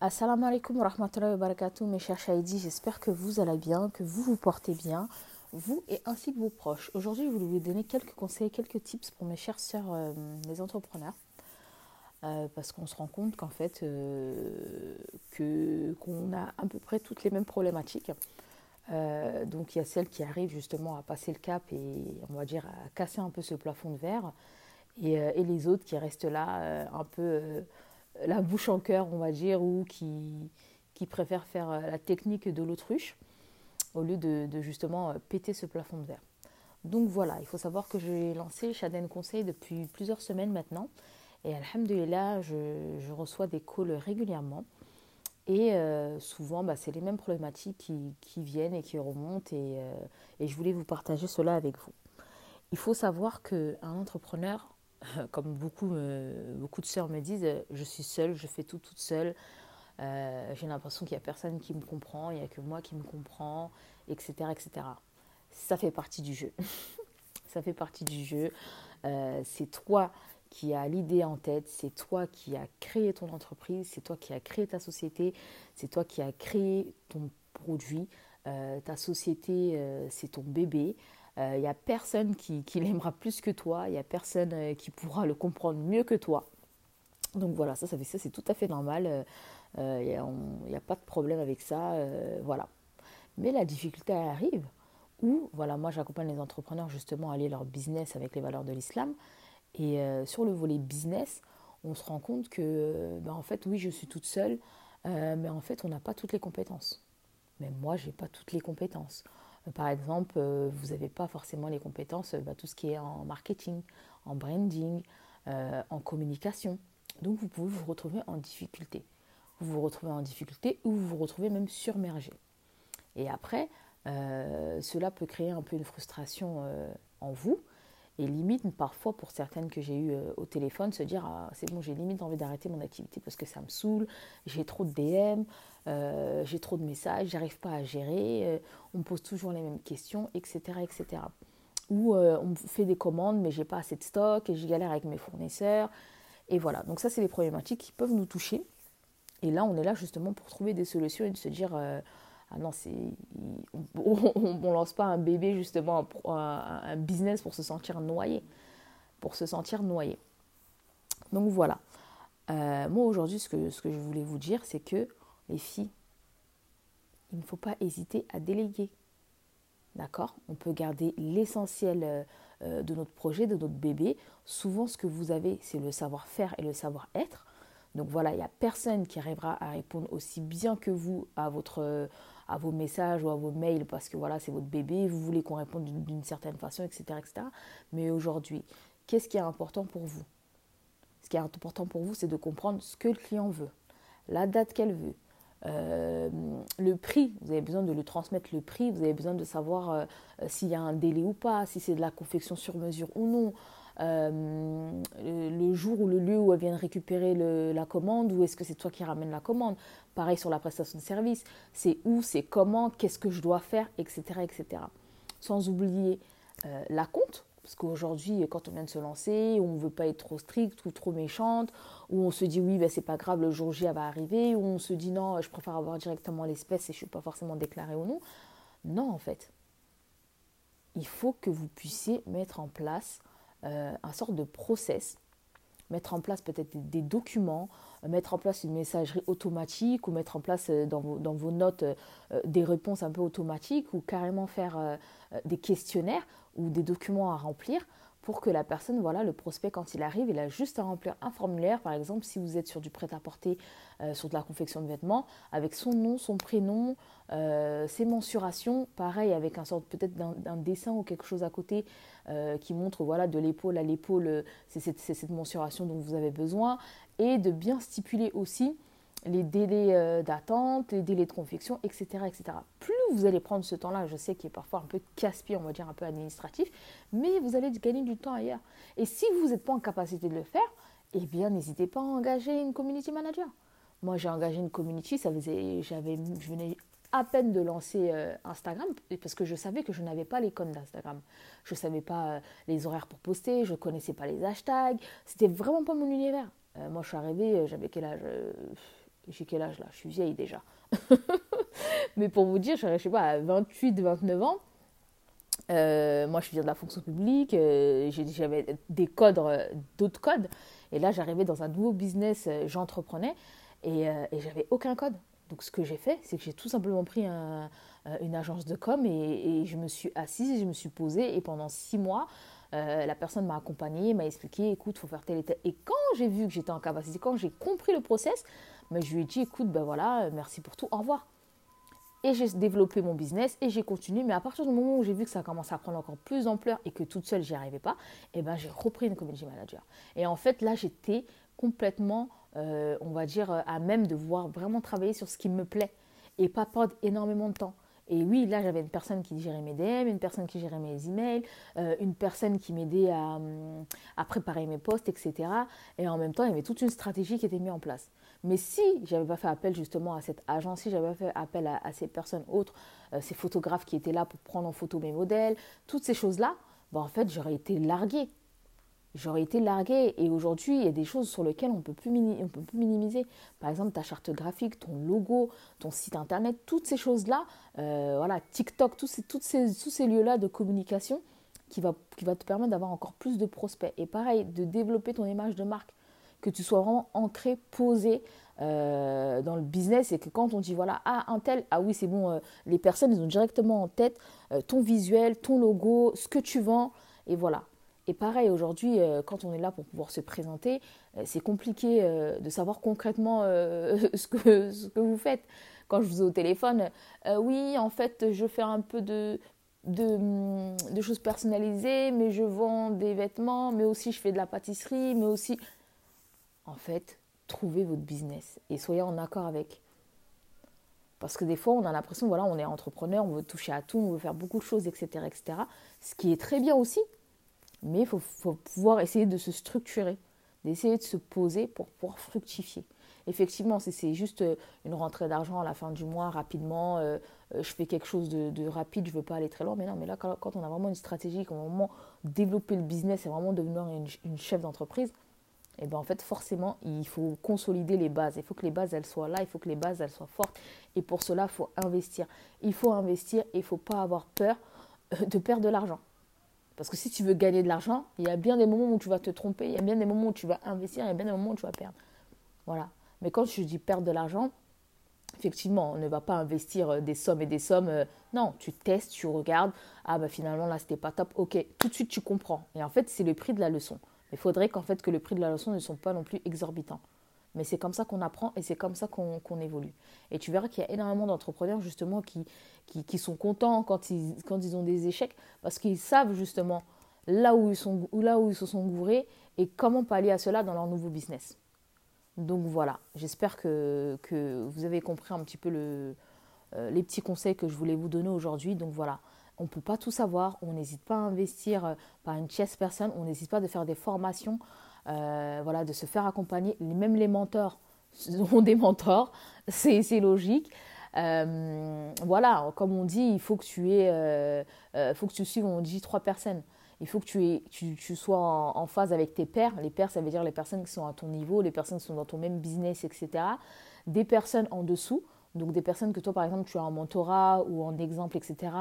Assalamu alaikum wa rahmatullahi wa barakatuh, mes chers Shaïdi. J'espère que vous allez bien, que vous vous portez bien, vous et ainsi que vos proches. Aujourd'hui, je voulais vous donner quelques conseils, quelques tips pour mes chers sœurs, euh, les entrepreneurs. Euh, parce qu'on se rend compte qu'en fait, euh, que, qu'on a à peu près toutes les mêmes problématiques. donc il y a celles qui arrivent justement à passer le cap et on va dire à casser un peu ce plafond de verre. Et les autres qui restent là un peu la bouche en cœur, on va dire, ou qui, qui préfèrent faire euh, la technique de l'autruche au lieu de, justement euh, péter ce plafond de verre. Donc voilà, il faut savoir que j'ai lancé Shaden Conseil depuis plusieurs semaines maintenant. Et alhamdulillah, je, je reçois des calls régulièrement. Et euh, souvent, bah, c'est les mêmes problématiques qui, viennent et qui remontent. Et, et, je voulais vous partager cela avec vous. Il faut savoir qu'un entrepreneur, comme beaucoup, beaucoup de sœurs me disent, je suis seule, je fais tout toute seule. Euh, j'ai l'impression qu'il n'y a personne qui me comprend, il n'y a que moi qui me comprend, etc., etc. Ça fait partie du jeu. ça fait partie du jeu. Euh, c'est toi qui as l'idée en tête, c'est toi qui as créé ton entreprise, c'est toi qui as créé ta société, c'est toi qui as créé ton produit. Euh, ta société, c'est ton bébé. Il euh, n'y a personne qui, l'aimera plus que toi, il n'y a personne euh, qui pourra le comprendre mieux que toi. Donc voilà, ça, ça, ça c'est tout à fait normal. Il euh, n'y a, pas de problème avec ça. voilà. Mais la difficulté arrive où, voilà, moi j'accompagne les entrepreneurs justement à aller leur business avec les valeurs de l'islam. Et sur le volet business, on se rend compte que, ben, en fait, oui, je suis toute seule, mais en fait, on n'a pas toutes les compétences. Même moi, je n'ai pas toutes les compétences. Par exemple, euh, vous n'avez pas forcément les compétences, bah, tout ce qui est en marketing, en branding, euh, en communication. Donc vous pouvez vous retrouver en difficulté. Vous vous retrouvez en difficulté ou vous vous retrouvez même surmergé. Et après, euh, cela peut créer un peu une frustration en vous et limite parfois pour certaines que j'ai eues au téléphone se dire ah, c'est bon j'ai limite envie d'arrêter mon activité parce que ça me saoule, j'ai trop de DM, euh, j'ai trop de messages, j'arrive pas à gérer, euh, on me pose toujours les mêmes questions, etc. etc. Ou euh, on me fait des commandes, mais j'ai pas assez de stock et je galère avec mes fournisseurs. Et voilà, donc ça, c'est des problématiques qui peuvent nous toucher. Et là, on est là justement pour trouver des solutions et de se dire ah non, c'est, on ne lance pas un bébé justement, un, business pour se sentir noyé. Pour se sentir noyé. Donc voilà. moi aujourd'hui, ce que, ce que je voulais vous dire, c'est que les filles, il ne faut pas hésiter à déléguer. D'accord? On peut garder l'essentiel euh, euh, de notre projet, de notre bébé. Souvent, ce que vous avez, c'est le savoir-faire et le savoir-être. Donc voilà, il n'y a personne qui arrivera à répondre aussi bien que vous à, votre, à vos messages ou à vos mails parce que voilà, c'est votre bébé, vous voulez qu'on réponde d'une certaine façon, etc., etc. Mais aujourd'hui, qu'est-ce qui est important pour vous? Ce qui est important pour vous, c'est de comprendre ce que le client veut, la date qu'elle veut, euh, le prix, vous avez besoin de lui transmettre le prix, vous avez besoin de savoir euh, s'il y a un délai ou pas, si c'est de la confection sur mesure ou non, euh, le, jour ou le lieu où elle vient récupérer la commande, ou est-ce que c'est toi qui ramène la commande? Pareil sur la prestation de service, c'est où, c'est comment, qu'est-ce que je dois faire, etc. etc. Sans oublier la compte, parce qu'aujourd'hui, quand on vient de se lancer, on ne veut pas être trop strict ou trop méchante, ou on se dit oui, ben, c'est pas grave, le jour J va arriver, ou on se dit non, je préfère avoir directement l'espèce et je ne suis pas forcément déclarée ou non. Non, en fait. Il faut que vous puissiez mettre en place euh, un sort de process, mettre en place peut-être des, documents, mettre en place une messagerie automatique ou mettre en place euh, dans vos, dans vos notes euh, des réponses un peu automatiques ou carrément faire des questionnaires ou des documents à remplir pour que la personne, voilà, le prospect, quand il arrive, il a juste à remplir un formulaire, par exemple, si vous êtes sur du prêt-à-porter, euh, sur de la confection de vêtements, avec son nom, son prénom, euh, ses mensurations, pareil, avec un sort peut-être d'un dessin ou quelque chose à côté euh, qui montre, voilà, de l'épaule à l'épaule, c'est cette mensuration dont vous avez besoin, et de bien stipuler aussi les délais euh, d'attente, les délais de confection, etc., etc. Plus vous allez prendre ce temps-là, je sais qu'il est parfois un peu casse-pied, on va dire un peu administratif, mais vous allez gagner du temps ailleurs. Et si vous n'êtes pas en capacité de le faire, eh bien, n'hésitez pas à engager une community manager. Moi, j'ai engagé une community, ça j'avais, je venais à peine de lancer euh, Instagram parce que je savais que je n'avais pas les codes d'Instagram. Je ne savais pas euh, les horaires pour poster, je ne connaissais pas les hashtags. C'était vraiment pas mon univers. moi, je suis arrivée, j'avais quel âge J'ai quel âge là? Je suis vieille déjà. Mais pour vous dire, je sais pas, à 28, 29 ans, euh, moi, je viens de la fonction publique, euh, j'avais des codes, euh, d'autres codes. Et là, j'arrivais dans un nouveau business, j'entreprenais et, et j'avais aucun code. Donc, ce que j'ai fait, c'est que j'ai tout simplement pris une agence de com et, je me suis assise, je me suis posée et pendant six mois, la personne m'a accompagnée, m'a expliqué, écoute, faut faire tel et tel. Et quand j'ai vu que j'étais en capacité, quand j'ai compris le process, mais je lui ai dit, écoute, ben voilà, merci pour tout, au revoir. Et j'ai développé mon business et j'ai continué. Mais à partir du moment où j'ai vu que ça commençait à prendre encore plus d'ampleur et que toute seule, j'y arrivais pas, eh ben, j'ai repris une community manager. Et en fait, là, j'étais complètement, euh, on va dire, à même de voir vraiment travailler sur ce qui me plaît et pas perdre énormément de temps. Et oui, là, j'avais une personne qui gérait mes DM, une personne qui gérait mes emails, euh, une personne qui m'aidait à, à, préparer mes posts, etc. Et en même temps, il y avait toute une stratégie qui était mise en place. Mais si j'avais pas fait appel justement à cette agence, si j'avais pas fait appel à, ces personnes autres, euh, ces photographes qui étaient là pour prendre en photo mes modèles, toutes ces choses-là, ben en fait, j'aurais été larguée. J'aurais été larguée. Et aujourd'hui, il y a des choses sur lesquelles on ne peut plus minimiser. Par exemple, ta charte graphique, ton logo, ton site internet, toutes ces choses-là, euh, voilà, TikTok, tous ces, ces, tous ces lieux-là de communication qui va, qui va te permettre d'avoir encore plus de prospects. Et pareil, de développer ton image de marque que tu sois vraiment ancré, posé euh, dans le business et que quand on dit voilà, ah, un tel, ah oui, c'est bon, euh, les personnes, ils ont directement en tête euh, ton visuel, ton logo, ce que tu vends, et voilà. Et pareil, aujourd'hui, quand on est là pour pouvoir se présenter, c'est compliqué de savoir concrètement ce, que, ce que vous faites. Quand je vous ai au téléphone, oui, en fait, je fais un peu de, de, de, choses personnalisées, mais je vends des vêtements, mais aussi je fais de la pâtisserie, mais aussi en fait, trouvez votre business et soyez en accord avec. Parce que des fois, on a l'impression, voilà, on est entrepreneur, on veut toucher à tout, on veut faire beaucoup de choses, etc., etc. Ce qui est très bien aussi, mais il faut, pouvoir essayer de se structurer, d'essayer de se poser pour pouvoir fructifier. Effectivement, c'est juste euh, une rentrée d'argent à la fin du mois, rapidement, euh, euh, je fais quelque chose de, rapide, je ne veux pas aller très loin. Mais non, mais là, quand, on a vraiment une stratégie, quand on a vraiment développé le business et vraiment devenir une chef d'entreprise, et eh bien en fait forcément il faut consolider les bases. Il faut que les bases elles soient là, il faut que les bases elles soient fortes. Et pour cela il faut investir. Il faut investir et il faut pas avoir peur euh, de perdre de l'argent. Parce que si tu veux gagner de l'argent, il y a bien des moments où tu vas te tromper, il y a bien des moments où tu vas investir, il y a bien des moments où tu vas perdre. Voilà. Mais quand je dis perdre de l'argent, effectivement, on ne va pas investir euh, des sommes et des sommes. Euh, non, tu testes, tu regardes. Ah bah finalement là c'était pas top. Ok, tout de suite tu comprends. Et en fait c'est le prix de la leçon. Il faudrait qu'en fait que le prix de la leçon ne soit pas non plus exorbitant. Mais c'est comme ça qu'on apprend et c'est comme ça qu'on évolue. Et tu verras qu'il y a énormément d'entrepreneurs justement qui, qui, sont contents quand ils, quand ils ont des échecs parce qu'ils savent justement là où ils, sont, là où ils se sont gourés et comment pallier à cela dans leur nouveau business. Donc voilà, j'espère que, que, vous avez compris un petit peu le, euh, les petits conseils que je voulais vous donner aujourd'hui. Donc voilà, on ne peut pas tout savoir, on n'hésite pas à investir euh, par une tierce personne, on n'hésite pas de faire des formations, euh, voilà, de se faire accompagner. Même les mentors ont des mentors, c'est logique. Euh, voilà, comme on dit, il faut que tu aies, faut suives, on dit trois personnes. Il faut que tu, sois en, en, phase avec tes pairs. Les pairs, ça veut dire les personnes qui sont à ton niveau, les personnes qui sont dans ton même business, etc. Des personnes en dessous donc des personnes que toi, par exemple, tu as en mentorat ou en exemple, etc.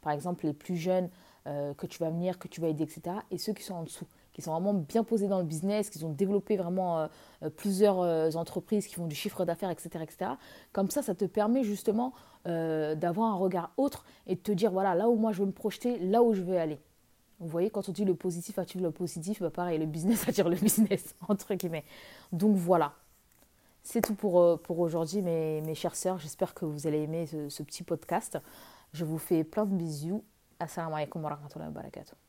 Par exemple, les plus jeunes euh, que tu vas venir, que tu vas aider, etc. Et ceux qui sont en dessous, qui sont vraiment bien posés dans le business, qui ont développé vraiment euh, euh, plusieurs entreprises, qui font du chiffre d'affaires, etc., etc. Comme ça, ça te permet justement d'avoir un regard autre et de te dire, voilà, là où moi je veux me projeter, là où je veux aller. Vous voyez, quand on dit le positif attire le positif, bah pareil, le business attire le business, entre guillemets. Donc voilà, c'est tout pour, euh, pour aujourd'hui, mes, mes chères sœurs. J'espère que vous allez aimer ce, ce petit podcast. Je vous fais plein de bisous. Assalamu alaikum wa rahmatullahi wa barakatuh.